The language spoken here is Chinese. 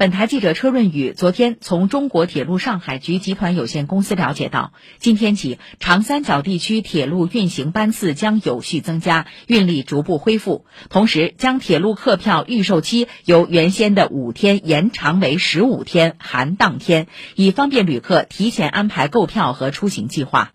本台记者车润宇昨天从中国铁路上海局集团有限公司了解到今天起长三角地区铁路运行班次将有序增加运力逐步恢复同时将铁路客票预售期由原先的五天延长为十五天含当天以方便旅客提前安排购票和出行计划。